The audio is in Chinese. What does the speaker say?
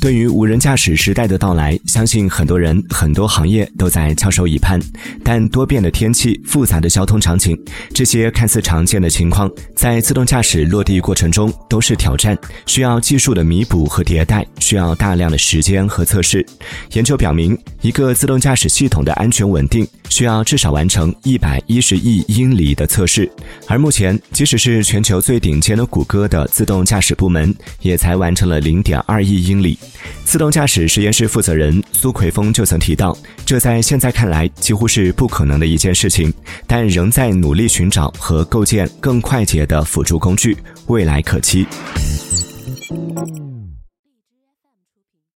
对于无人驾驶时代的到来，相信很多人、很多行业都在翘首以盼。但多变的天气、复杂的交通场景，这些看似常见的情况，在自动驾驶落地过程中都是挑战，需要技术的弥补和迭代，需要大量的时间和测试。研究表明，一个自动驾驶系统的安全稳定，需要至少完成一百一十亿英里的测试。而目前，即使是全球最顶尖的谷歌的自动驾驶部门，也才完成了零点二亿英里。自动驾驶实验室负责人苏奎峰就曾提到，这在现在看来几乎是不可能的一件事情，但仍在努力寻找和构建更快捷的辅助工具，未来可期。